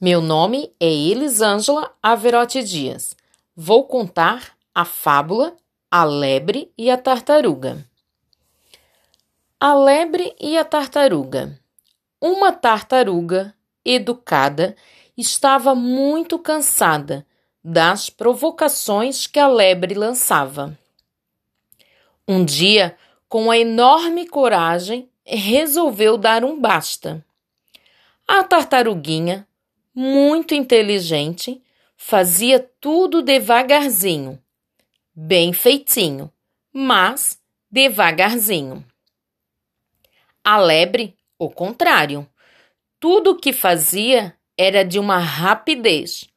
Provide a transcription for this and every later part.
Meu nome é Elisângela Averotti Dias. Vou contar a fábula A Lebre e a Tartaruga. A Lebre e a Tartaruga. Uma tartaruga, educada, estava muito cansada das provocações que a lebre lançava. Um dia, com a enorme coragem, resolveu dar um basta. A tartaruguinha muito inteligente, fazia tudo devagarzinho, bem feitinho, mas devagarzinho. A lebre, o contrário, tudo o que fazia era de uma rapidez.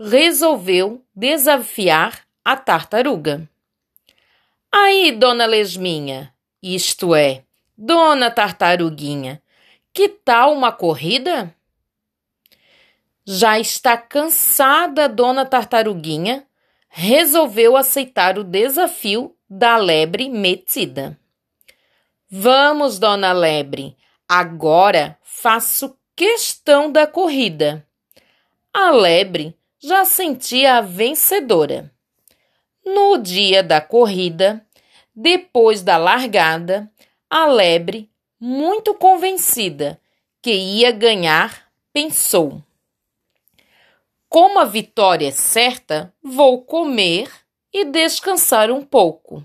Resolveu desafiar a tartaruga. Aí, dona Lesminha, isto é, dona Tartaruguinha, que tal uma corrida? Já está cansada Dona Tartaruguinha, resolveu aceitar o desafio da lebre metida. Vamos, Dona Lebre, agora faço questão da corrida. A lebre já sentia a vencedora. No dia da corrida, depois da largada, a lebre, muito convencida que ia ganhar, pensou: como a vitória é certa, vou comer e descansar um pouco.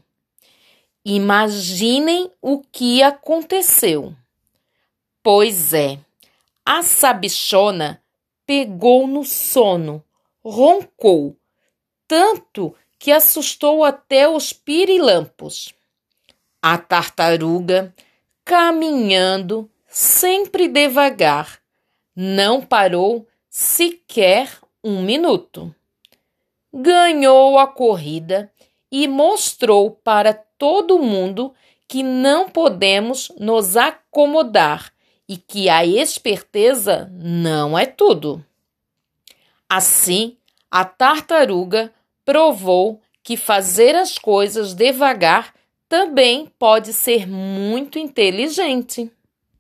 Imaginem o que aconteceu. Pois é, a sabichona pegou no sono, roncou, tanto que assustou até os pirilampos. A tartaruga, caminhando sempre devagar, não parou sequer um minuto. Ganhou a corrida e mostrou para todo mundo que não podemos nos acomodar e que a esperteza não é tudo. Assim, a tartaruga provou que fazer as coisas devagar também pode ser muito inteligente.